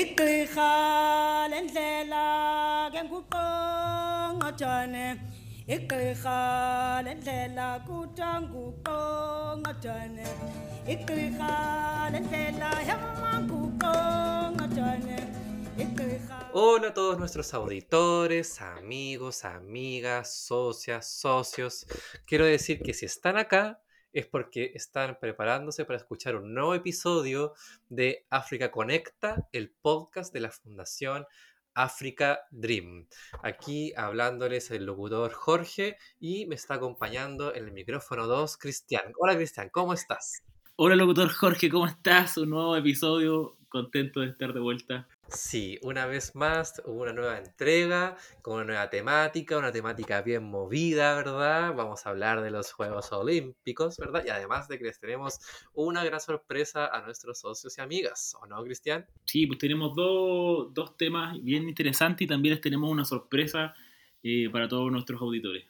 igqirha lendlela ke nguqongqojane igqirha lendlela kuthiwa nguqongqojane igqirha lendlela yamanguqongqojane Hola a todos nuestros auditores, amigos, amigas, socias, socios. Quiero decir que si están acá es porque están preparándose para escuchar un nuevo episodio de África Conecta, el podcast de la Fundación África Dream. Aquí hablándoles el locutor Jorge y me está acompañando en el micrófono 2 Cristian. Hola Cristian, ¿cómo estás? Hola locutor Jorge, ¿cómo estás? Un nuevo episodio, contento de estar de vuelta. Sí, una vez más hubo una nueva entrega con una nueva temática, una temática bien movida, ¿verdad? Vamos a hablar de los Juegos Olímpicos, ¿verdad? Y además de que les tenemos una gran sorpresa a nuestros socios y amigas, ¿o no, Cristian? Sí, pues tenemos dos, dos temas bien interesantes y también les tenemos una sorpresa eh, para todos nuestros auditores.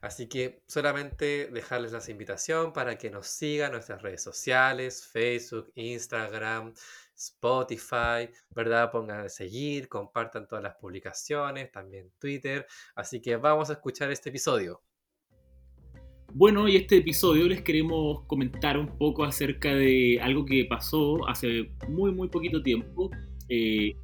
Así que solamente dejarles la invitación para que nos sigan en nuestras redes sociales, Facebook, Instagram, Spotify, ¿verdad? Pongan a seguir, compartan todas las publicaciones, también Twitter. Así que vamos a escuchar este episodio. Bueno, y este episodio les queremos comentar un poco acerca de algo que pasó hace muy, muy poquito tiempo. Eh,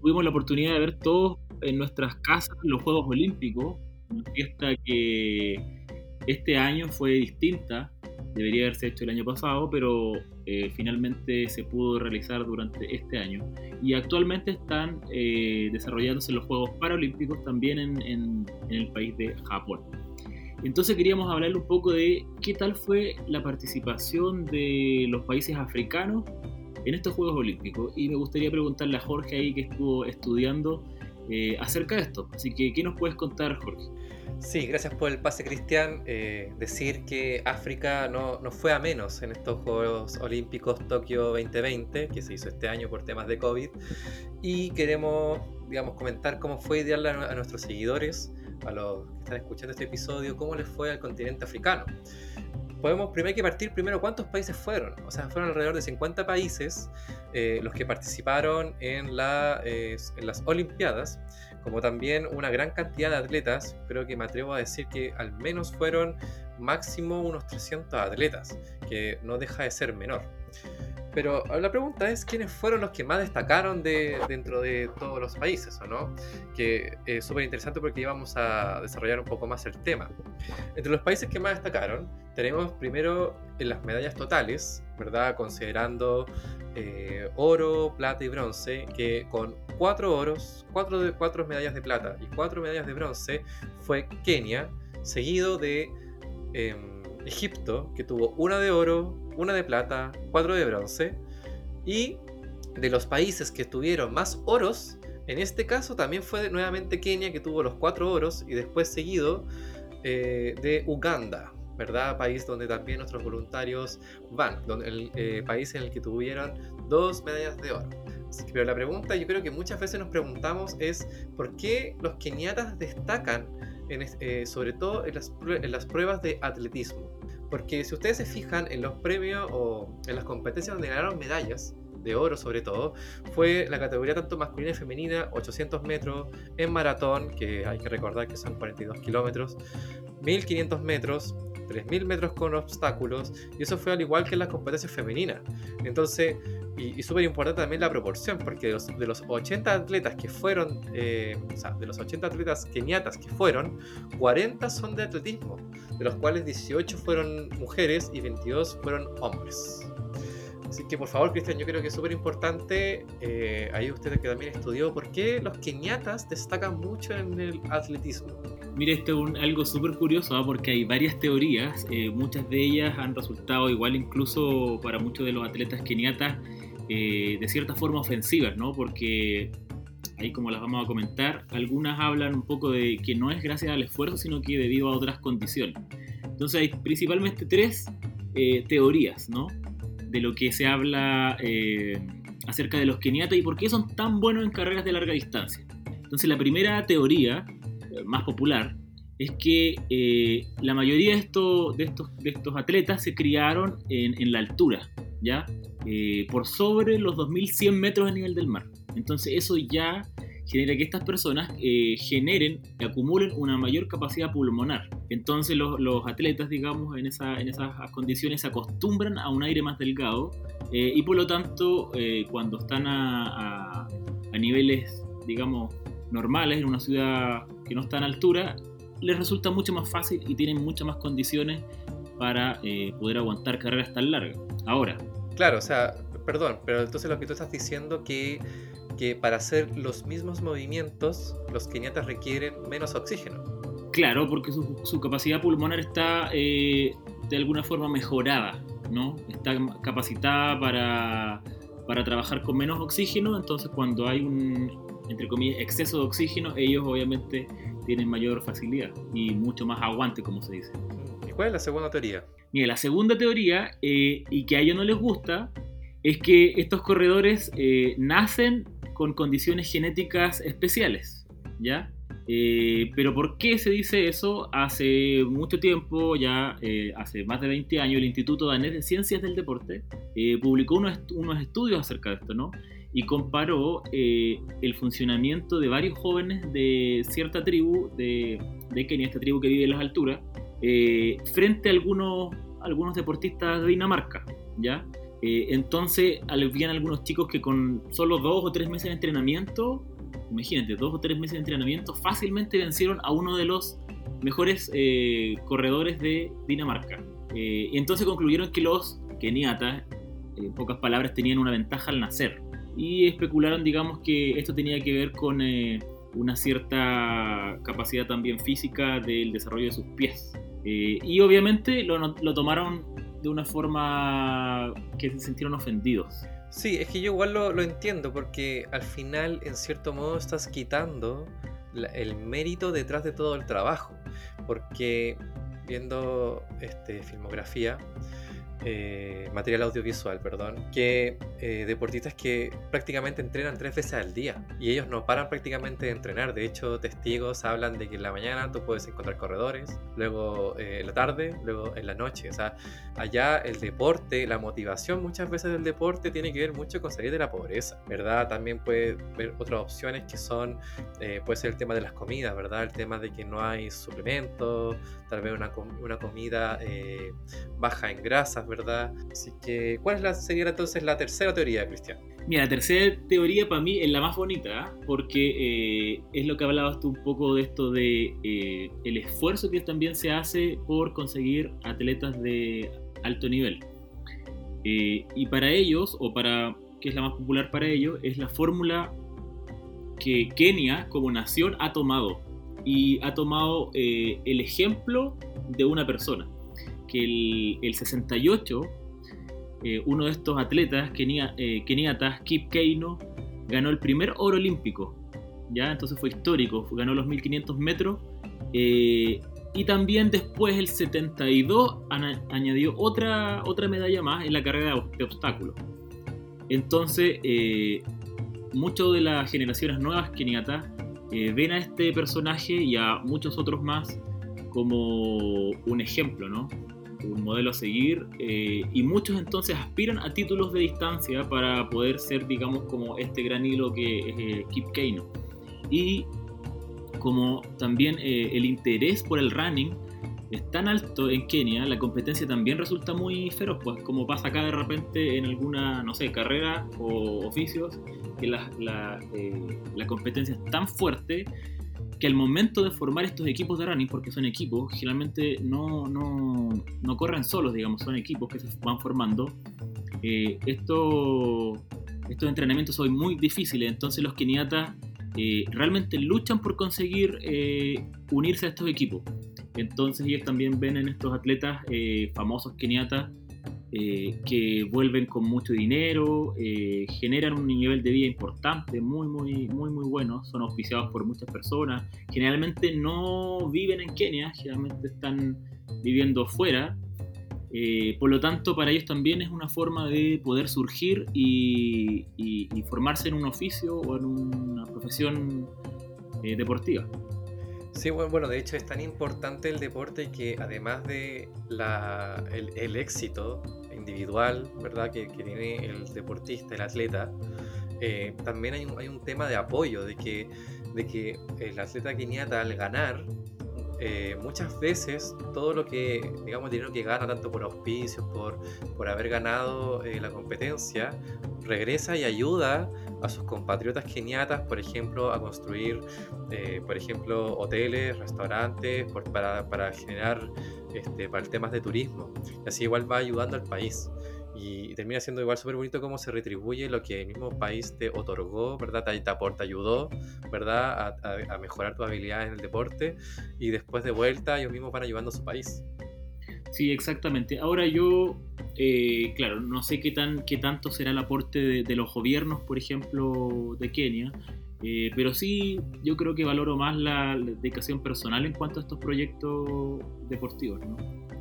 tuvimos la oportunidad de ver todos en nuestras casas los Juegos Olímpicos, una fiesta que este año fue distinta, debería haberse hecho el año pasado, pero eh, finalmente se pudo realizar durante este año. Y actualmente están eh, desarrollándose los Juegos Paralímpicos también en, el país de Japón. Entonces queríamos hablarle un poco de qué tal fue la participación de los países africanos en estos Juegos Olímpicos. Y me gustaría preguntarle a Jorge ahí que estuvo estudiando eh, acerca de esto. Así que, ¿qué nos puedes contar, Jorge? Sí, gracias por el pase, Cristian. Eh, decir que África no, no, fue a menos en estos Juegos Olímpicos Tokio 2020, que se hizo este año por temas de COVID. Y queremos, digamos, comentar cómo fue ideal a, a nuestros seguidores, a los que están escuchando este episodio, cómo les fue al continente africano. Podemos primero que partir primero cuántos países fueron. O sea, fueron alrededor de 50 países eh, los que participaron en, la, eh, en las Olimpiadas como también una gran cantidad de atletas, creo que me atrevo a decir que al menos fueron máximo unos 300 atletas, que no deja de ser menor. Pero la pregunta es quiénes fueron los que más destacaron de, dentro de todos los países, ¿o no? Que es súper interesante porque íbamos a desarrollar un poco más el tema. Entre los países que más destacaron, tenemos primero las medallas totales, ¿verdad? Considerando eh, oro, plata y bronce, que con cuatro oros, cuatro, medallas de plata y cuatro medallas de bronce fue Kenia, seguido de eh, Egipto, que tuvo una de oro, una de plata, cuatro de bronce, y de los países que tuvieron más oros, en este caso también fue nuevamente Kenia, que tuvo los cuatro oros, y después seguido eh, de Uganda, ¿verdad? País donde también nuestros voluntarios van, donde el eh, país en el que tuvieron dos medallas de oro. Pero la pregunta, yo creo que muchas veces nos preguntamos es ¿por qué los keniatas destacan, en, eh, sobre todo en las, en las, pruebas de atletismo? Porque si ustedes se fijan en los premios o en las competencias donde ganaron medallas, de oro sobre todo, fue la categoría tanto masculina y femenina, 800 metros, en maratón, que hay que recordar que son 42 kilómetros, 1500 metros, 3.000 metros con obstáculos, y eso fue al igual que en las competencias femeninas. Entonces, y, y súper importante también la proporción, porque de los, de los 80 atletas que fueron, eh, o sea, de los 80 atletas keniatas que fueron, 40 son de atletismo, de los cuales 18 fueron mujeres y 22 fueron hombres. Así que por favor, Cristian, yo creo que es súper importante, eh, ahí usted que también estudió, ¿por qué los keniatas destacan mucho en el atletismo? Mire, esto es algo súper curioso, ¿eh? porque hay varias teorías, eh, muchas de ellas han resultado igual incluso para muchos de los atletas keniatas eh, de cierta forma ofensivas, ¿no? Porque ahí como las vamos a comentar, algunas hablan un poco de que no es gracias al esfuerzo, sino que debido a otras condiciones. Entonces hay principalmente tres teorías, ¿no? de lo que se habla eh, acerca de los keniatas y por qué son tan buenos en carreras de larga distancia. Entonces la primera teoría, eh, más popular, es que eh, la mayoría de estos, de, estos, de estos atletas se criaron en, la altura, ¿ya? Eh, por sobre los 2100 metros de nivel del mar. Entonces eso ya genera que estas personas eh, generen y acumulen una mayor capacidad pulmonar. Entonces los, los atletas, digamos, en, esa, en, esas condiciones se acostumbran a un aire más delgado y por lo tanto cuando están a, a, a, niveles, digamos, normales en una ciudad que no está en altura, les resulta mucho más fácil y tienen muchas más condiciones para poder aguantar carreras tan largas. Ahora. Claro, o sea, perdón, pero entonces lo que tú estás diciendo que que para hacer los mismos movimientos los keniatas requieren menos oxígeno. Claro, porque su, su capacidad pulmonar está eh, de alguna forma mejorada, ¿no? Está capacitada para, para trabajar con menos oxígeno, entonces cuando hay un, entre comillas, exceso de oxígeno, ellos obviamente tienen mayor facilidad y mucho más aguante, como se dice. ¿Y cuál es la segunda teoría? Mira, la segunda teoría, eh, y que a ellos no les gusta, es que estos corredores eh, nacen con condiciones genéticas especiales, ¿ya? Eh, pero ¿por qué se dice eso? Hace mucho tiempo, ya eh, hace más de 20 años, el Instituto Danés de Ciencias del Deporte eh, publicó unos, unos, estudios acerca de esto, ¿no? Y comparó eh, el funcionamiento de varios jóvenes de cierta tribu de, de Kenia, esta tribu que vive en las alturas, eh, frente a algunos, algunos deportistas de Dinamarca, ¿ya? Eh, entonces, habían algunos chicos que con solo dos o tres meses de entrenamiento, imagínate, dos o tres meses de entrenamiento, fácilmente vencieron a uno de los mejores corredores de Dinamarca. Y entonces concluyeron que los keniatas, en pocas palabras, tenían una ventaja al nacer. Y especularon, digamos, que esto tenía que ver con eh, una cierta capacidad también física del desarrollo de sus pies. Eh, y obviamente lo, tomaron de una forma que se sintieron ofendidos. Sí, es que yo igual lo, lo entiendo porque al final en cierto modo estás quitando la, el mérito detrás de todo el trabajo. Porque viendo este, filmografía, eh, material audiovisual, perdón, que eh, deportistas que prácticamente entrenan tres veces al día y ellos no paran prácticamente de entrenar. De hecho, testigos hablan de que en la mañana tú puedes encontrar corredores, luego eh, en la tarde, luego en la noche. O sea, allá el deporte, la motivación muchas veces del deporte tiene que ver mucho con salir de la pobreza, ¿verdad? También puede ver otras opciones que son, puede ser el tema de las comidas, ¿verdad? El tema de que no hay suplementos, tal vez una, una comida baja en ¿verdad? Así que, ¿cuál es la, sería entonces la tercera teoría, Cristian? Mira, la tercera teoría para mí es la más bonita, ¿eh? porque eh, es lo que hablabas tú un poco de esto de eh, el esfuerzo que también se hace por conseguir atletas de alto nivel. Eh, y para ellos, o para que es la más popular para ellos, es la fórmula que Kenia como nación ha tomado. Y ha tomado el ejemplo de una persona. El, el 68, eh, uno de estos atletas kenia, eh, keniatas, Kip Keino, ganó el primer oro olímpico. ¿ya? Entonces fue histórico, ganó los 1500 metros. Eh, y también después, el 72, añadió otra, otra medalla más en la carrera de obstáculos. Entonces, muchas de las generaciones nuevas keniatas ven a este personaje y a muchos otros más como un ejemplo, ¿no? Un modelo a seguir. Eh, y muchos entonces aspiran a títulos de distancia para poder ser, digamos, como este gran hilo que es eh, Kip Keino. Y como también eh, el interés por el running es tan alto en Kenia, la competencia también resulta muy feroz, pues como pasa acá de repente en alguna, no sé, carrera o oficios, que la, la, eh, la competencia es tan fuerte que al momento de formar estos equipos de running, porque son equipos, generalmente no, no, no corren solos, digamos, son equipos que se van formando, eh, esto, estos entrenamientos son muy difíciles, entonces los keniatas eh, realmente luchan por conseguir eh, unirse a estos equipos. Entonces ellos también ven en estos atletas eh, famosos keniatas eh, que vuelven con mucho dinero, eh, generan un nivel de vida importante, muy, muy, muy, muy bueno, son auspiciados por muchas personas, generalmente no viven en Kenia, generalmente están viviendo fuera, eh, por lo tanto para ellos también es una forma de poder surgir y, formarse en un oficio o en una profesión deportiva. Sí, bueno, de hecho es tan importante el deporte que además de la, el éxito individual, ¿verdad? Que, que, tiene el deportista, el atleta, eh, también hay un, hay un tema de apoyo, de que, de que el atleta keniata al ganar eh, muchas veces todo lo que, digamos, el dinero que gana, tanto por auspicios, por, por haber ganado eh, la competencia, regresa y ayuda a sus compatriotas keniatas, por ejemplo, a construir, eh, por ejemplo, hoteles, restaurantes, por, para, para, generar, este, para temas de turismo. Y así igual va ayudando al país y termina siendo igual súper bonito cómo se retribuye lo que el mismo país te otorgó, ¿verdad? Te, te ayudó, ¿verdad? A, a, mejorar tus habilidades en el deporte y después de vuelta ellos mismos van ayudando a su país. Sí, exactamente. Ahora yo, eh, claro, no sé qué, tan, qué tanto será el aporte de los gobiernos, por ejemplo, de Kenia, eh, pero sí yo creo que valoro más la, dedicación personal en cuanto a estos proyectos deportivos, ¿no?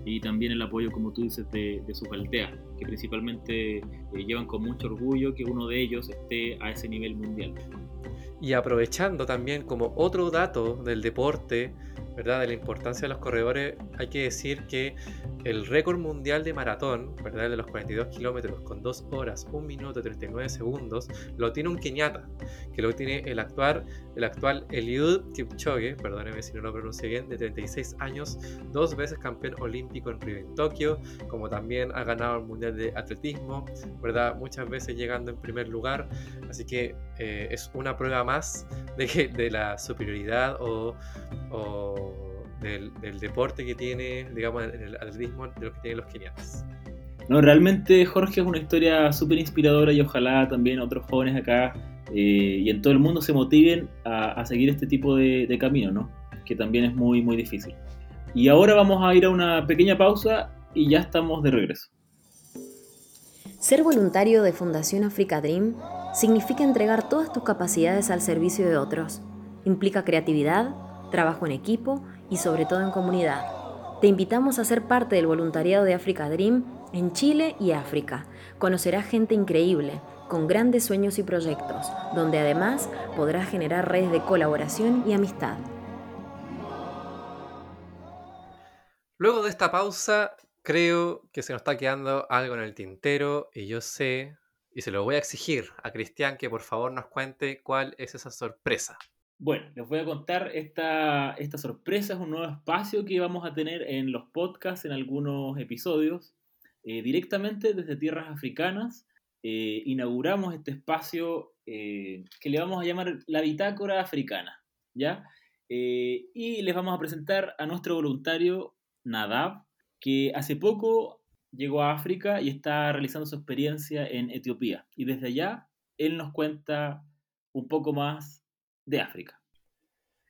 y también el apoyo, como tú dices, de, de sus aldeas, que principalmente eh, llevan con mucho orgullo que uno de ellos esté a ese nivel mundial. Y aprovechando también como otro dato del deporte, ¿verdad? De la importancia de los corredores, hay que decir que el récord mundial de maratón, ¿verdad? De los 42 kilómetros con 2 horas, 1 minuto y 39 segundos, lo tiene un keniata, que lo tiene el actual, el actual Eliud Kipchoge, perdóneme si no lo pronuncio bien, de 36 años, dos veces campeón olímpico en Río en Tokio, como también ha ganado el mundial de atletismo, ¿verdad? Muchas veces llegando en primer lugar, así que eh, es una prueba más de, que, de la superioridad o, o del, del, deporte que tiene, digamos, en el atletismo de lo que tienen los keniatas. No, realmente Jorge es una historia súper inspiradora y ojalá también otros jóvenes acá eh, y en todo el mundo se motiven a, a seguir este tipo de, de, camino, ¿no? Que también es muy, muy difícil. Y ahora vamos a ir a una pequeña pausa y ya estamos de regreso. Ser voluntario de Fundación Africa Dream significa entregar todas tus capacidades al servicio de otros. Implica creatividad, trabajo en equipo y sobre todo en comunidad. Te invitamos a ser parte del voluntariado de Africa Dream en Chile y África. Conocerás gente increíble, con grandes sueños y proyectos, donde además podrás generar redes de colaboración y amistad. Luego de esta pausa, creo que se nos está quedando algo en el tintero y yo sé, y se lo voy a exigir a Cristian que por favor nos cuente cuál es esa sorpresa. Bueno, les voy a contar esta, esta sorpresa, es un nuevo espacio que vamos a tener en los podcasts, en algunos episodios, eh, directamente desde tierras africanas. Eh, inauguramos este espacio eh, que le vamos a llamar la bitácora africana, ¿ya? Y les vamos a presentar a nuestro voluntario Nadab, que hace poco llegó a África y está realizando su experiencia en Etiopía. Y desde allá, él nos cuenta un poco más de África.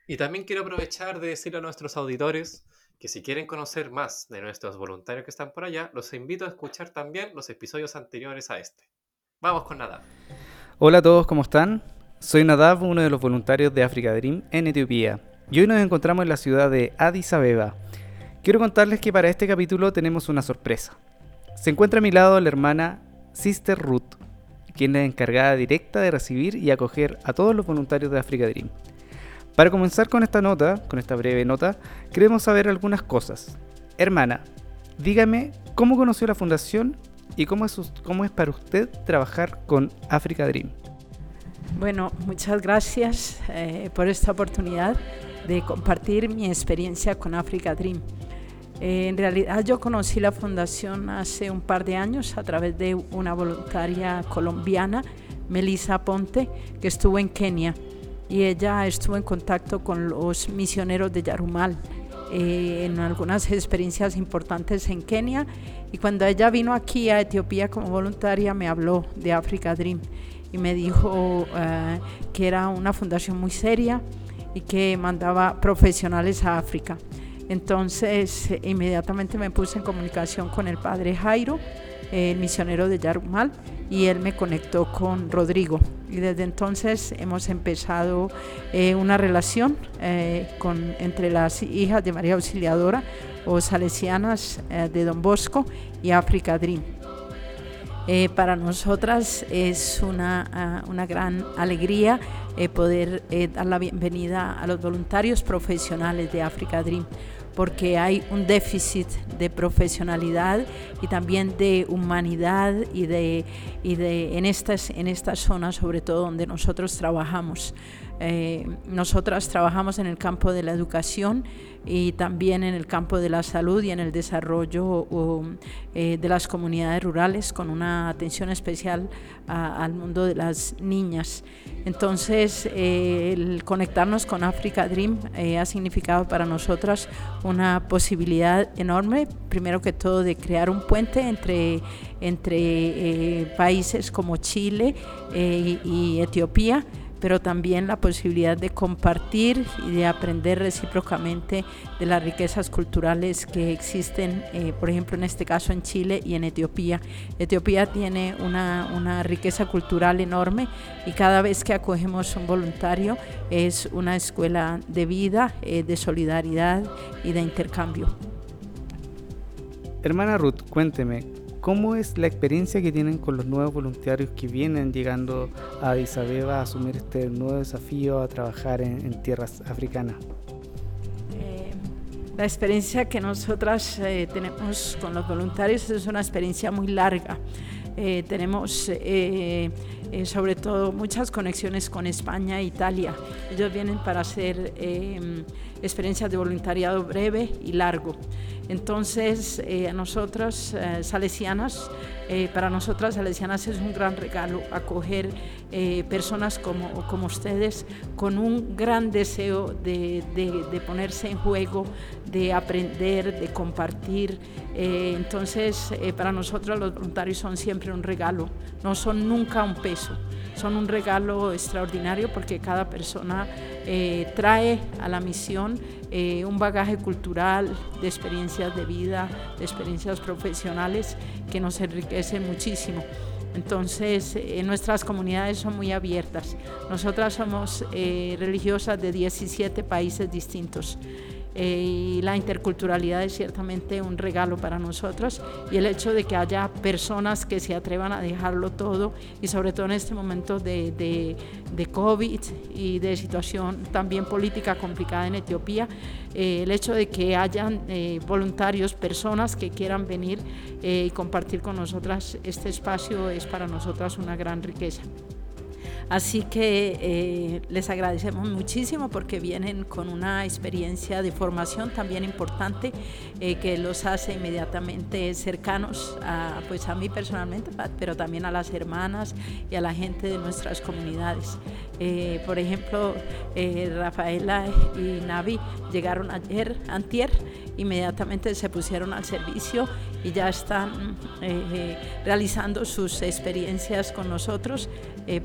Y también quiero aprovechar de decirle a nuestros auditores que si quieren conocer más de nuestros voluntarios que están por allá, los invito a escuchar también los episodios anteriores a este. Vamos con Nadab. Hola a todos, ¿cómo están? Soy Nadab, uno de los voluntarios de Africa Dream en Etiopía. Y hoy nos encontramos en la ciudad de Addis Abeba. Quiero contarles que para este capítulo tenemos una sorpresa. Se encuentra a mi lado la hermana Sister Ruth, quien es la encargada directa de recibir y acoger a todos los voluntarios de Africa Dream. Para comenzar con esta nota, con esta breve nota, queremos saber algunas cosas. Hermana, dígame cómo conoció la fundación y cómo es, para usted trabajar con Africa Dream. Bueno, muchas gracias eh, por esta oportunidad de compartir mi experiencia con Africa Dream. Eh, en realidad yo conocí la fundación hace un par de años a través de una voluntaria colombiana, Melissa Ponte, que estuvo en Kenia y ella estuvo en contacto con los misioneros de Yarumal eh, en algunas experiencias importantes en Kenia y cuando ella vino aquí a Etiopía como voluntaria me habló de Africa Dream y me dijo uh, que era una fundación muy seria y que mandaba profesionales a África. Entonces, eh, inmediatamente me puse en comunicación con el padre Jairo, el misionero de Yarumal, y él me conectó con Rodrigo. Y desde entonces hemos empezado eh, una relación eh, con, entre las hijas de María Auxiliadora o salesianas de Don Bosco y Africa Dream. Eh, para nosotras es una, uh, una gran alegría eh, poder eh, dar la bienvenida a los voluntarios profesionales de Africa Dream, porque hay un déficit de profesionalidad y también de humanidad y de, y de en, estas, en estas zonas, sobre todo donde nosotros trabajamos. Eh, nosotras trabajamos en el campo de la educación y también en el campo de la salud y en el desarrollo eh, de las comunidades rurales con una atención especial al mundo de las niñas. Entonces, eh, el conectarnos con Africa Dream ha significado para nosotras una posibilidad enorme, primero que todo, de crear un puente entre, entre países como Chile y Etiopía pero también la posibilidad de compartir y de aprender recíprocamente de las riquezas culturales que existen, eh, por ejemplo, en este caso en Chile y en Etiopía. Etiopía tiene una, una riqueza cultural enorme y cada vez que acogemos un voluntario es una escuela de vida, eh, de solidaridad y de intercambio. Hermana Ruth, cuénteme, ¿Cómo es la experiencia que tienen con los nuevos voluntarios que vienen llegando a Addis Abeba a asumir este nuevo desafío a trabajar en, tierras africanas? Eh, la experiencia que nosotras eh, tenemos con los voluntarios es una experiencia muy larga. Eh, tenemos sobre todo muchas conexiones con España e Italia. Ellos vienen para hacer experiencias de voluntariado breve y largo. Entonces, eh, a nosotras eh, salesianas, eh, para nosotras salesianas es un gran regalo acoger personas como, como ustedes con un gran deseo de, de, ponerse en juego, de aprender, de compartir. entonces, para nosotros los voluntarios son siempre un regalo, no son nunca un peso son un regalo extraordinario porque cada persona eh, trae a la misión eh, un bagaje cultural, de experiencias de vida, de experiencias profesionales que nos enriquecen muchísimo. Entonces, eh, nuestras comunidades son muy abiertas. Nosotras somos religiosas de 17 países distintos. Eh, y la interculturalidad es ciertamente un regalo para nosotros y el hecho de que haya personas que se atrevan a dejarlo todo y sobre todo en este momento de, de, de COVID y de situación también política complicada en Etiopía, eh, el hecho de que hayan eh, voluntarios, personas que quieran venir y compartir con nosotras este espacio es para nosotras una gran riqueza. Así que eh, les agradecemos muchísimo porque vienen con una experiencia de formación también importante eh, que los hace inmediatamente cercanos a, pues a mí personalmente, pero también a las hermanas y a la gente de nuestras comunidades. Eh, por ejemplo, Rafaela y Navi llegaron ayer, antier, inmediatamente se pusieron al servicio y ya están realizando sus experiencias con nosotros.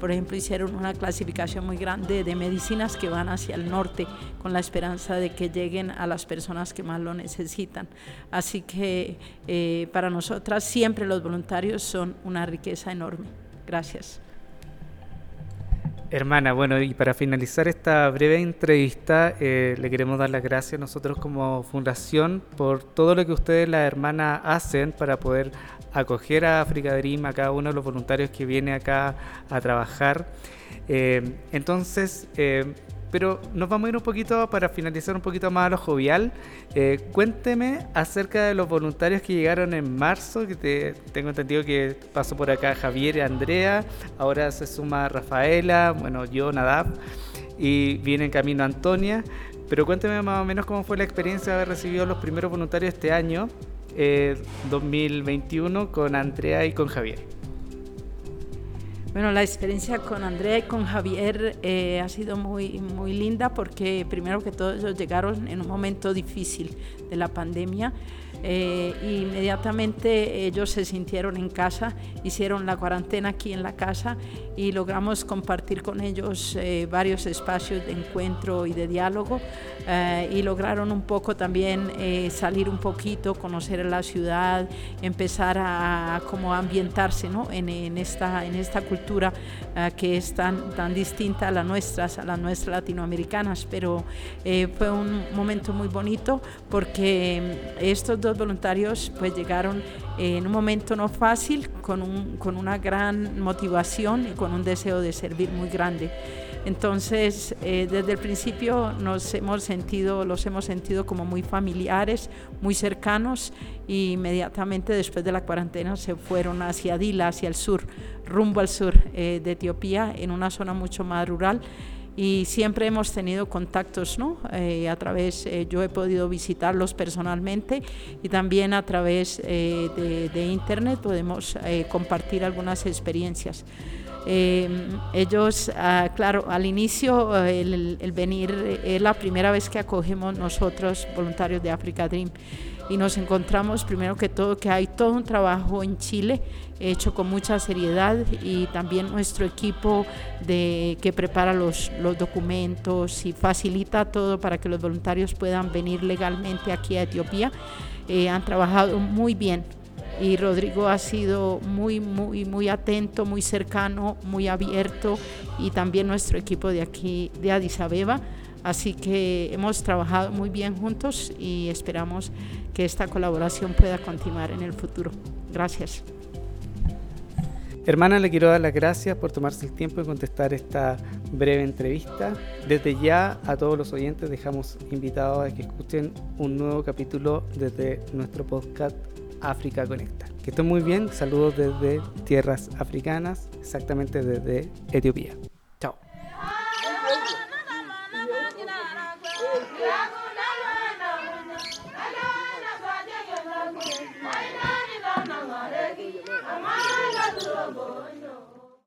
Por ejemplo, hicieron una clasificación muy grande de medicinas que van hacia el norte con la esperanza de que lleguen a las personas que más lo necesitan. Así que eh, para nosotras siempre los voluntarios son una riqueza enorme. Gracias. Hermana, bueno, y para finalizar esta breve entrevista, eh, le queremos dar las gracias nosotros como fundación por todo lo que ustedes, las hermanas, hacen para poder acoger a Africa Dream, a cada uno de los voluntarios que viene acá a trabajar. Eh, entonces, eh, pero nos vamos a ir un poquito para finalizar un poquito más a lo jovial. Eh, cuénteme acerca de los voluntarios que llegaron en marzo, que te, tengo entendido que pasó por acá Javier y Andrea, ahora se suma Rafaela, bueno, yo, Nadab, y viene en camino Antonia. Pero cuénteme más o menos cómo fue la experiencia de haber recibido los primeros voluntarios este año, 2021, con Andrea y con Javier. Bueno, la experiencia con Andrea y con Javier eh, ha sido muy, muy linda porque primero que todo ellos llegaron en un momento difícil de la pandemia eh, inmediatamente ellos se sintieron en casa, hicieron la cuarentena aquí en la casa y logramos compartir con ellos eh, varios espacios de encuentro y de diálogo eh, y lograron un poco también salir un poquito, conocer la ciudad, empezar a, como ambientarse ¿no? en, en, esta, en esta cultura que es tan, tan distinta a las nuestras, a las nuestras latinoamericanas, pero fue un momento muy bonito porque estos dos voluntarios pues llegaron en un momento no fácil, con, un, con una gran motivación y con un deseo de servir muy grande. Entonces, eh, desde el principio nos hemos sentido, los hemos sentido como muy familiares, muy cercanos y inmediatamente después de la cuarentena se fueron hacia Dila, hacia el sur, rumbo al sur eh, de Etiopía, en una zona mucho más rural y siempre hemos tenido contactos, ¿no? Eh, a través, yo he podido visitarlos personalmente y también a través de, de, internet podemos compartir algunas experiencias. Eh, ellos, ah, claro, al inicio eh, el, venir es la primera vez que acogemos nosotros voluntarios de Africa Dream y nos encontramos primero que todo que hay todo un trabajo en Chile hecho con mucha seriedad y también nuestro equipo de, que prepara los, los documentos y facilita todo para que los voluntarios puedan venir legalmente aquí a Etiopía. Eh, han trabajado muy bien y Rodrigo ha sido muy, muy, muy atento, muy cercano, muy abierto y también nuestro equipo de aquí, de Addis Abeba. Así que hemos trabajado muy bien juntos y esperamos que esta colaboración pueda continuar en el futuro. Gracias. Hermana, le quiero dar las gracias por tomarse el tiempo de contestar esta breve entrevista. Desde ya a todos los oyentes dejamos invitados a que escuchen un nuevo capítulo desde nuestro podcast África Conecta. Que estén muy bien, saludos desde tierras africanas, exactamente desde Etiopía.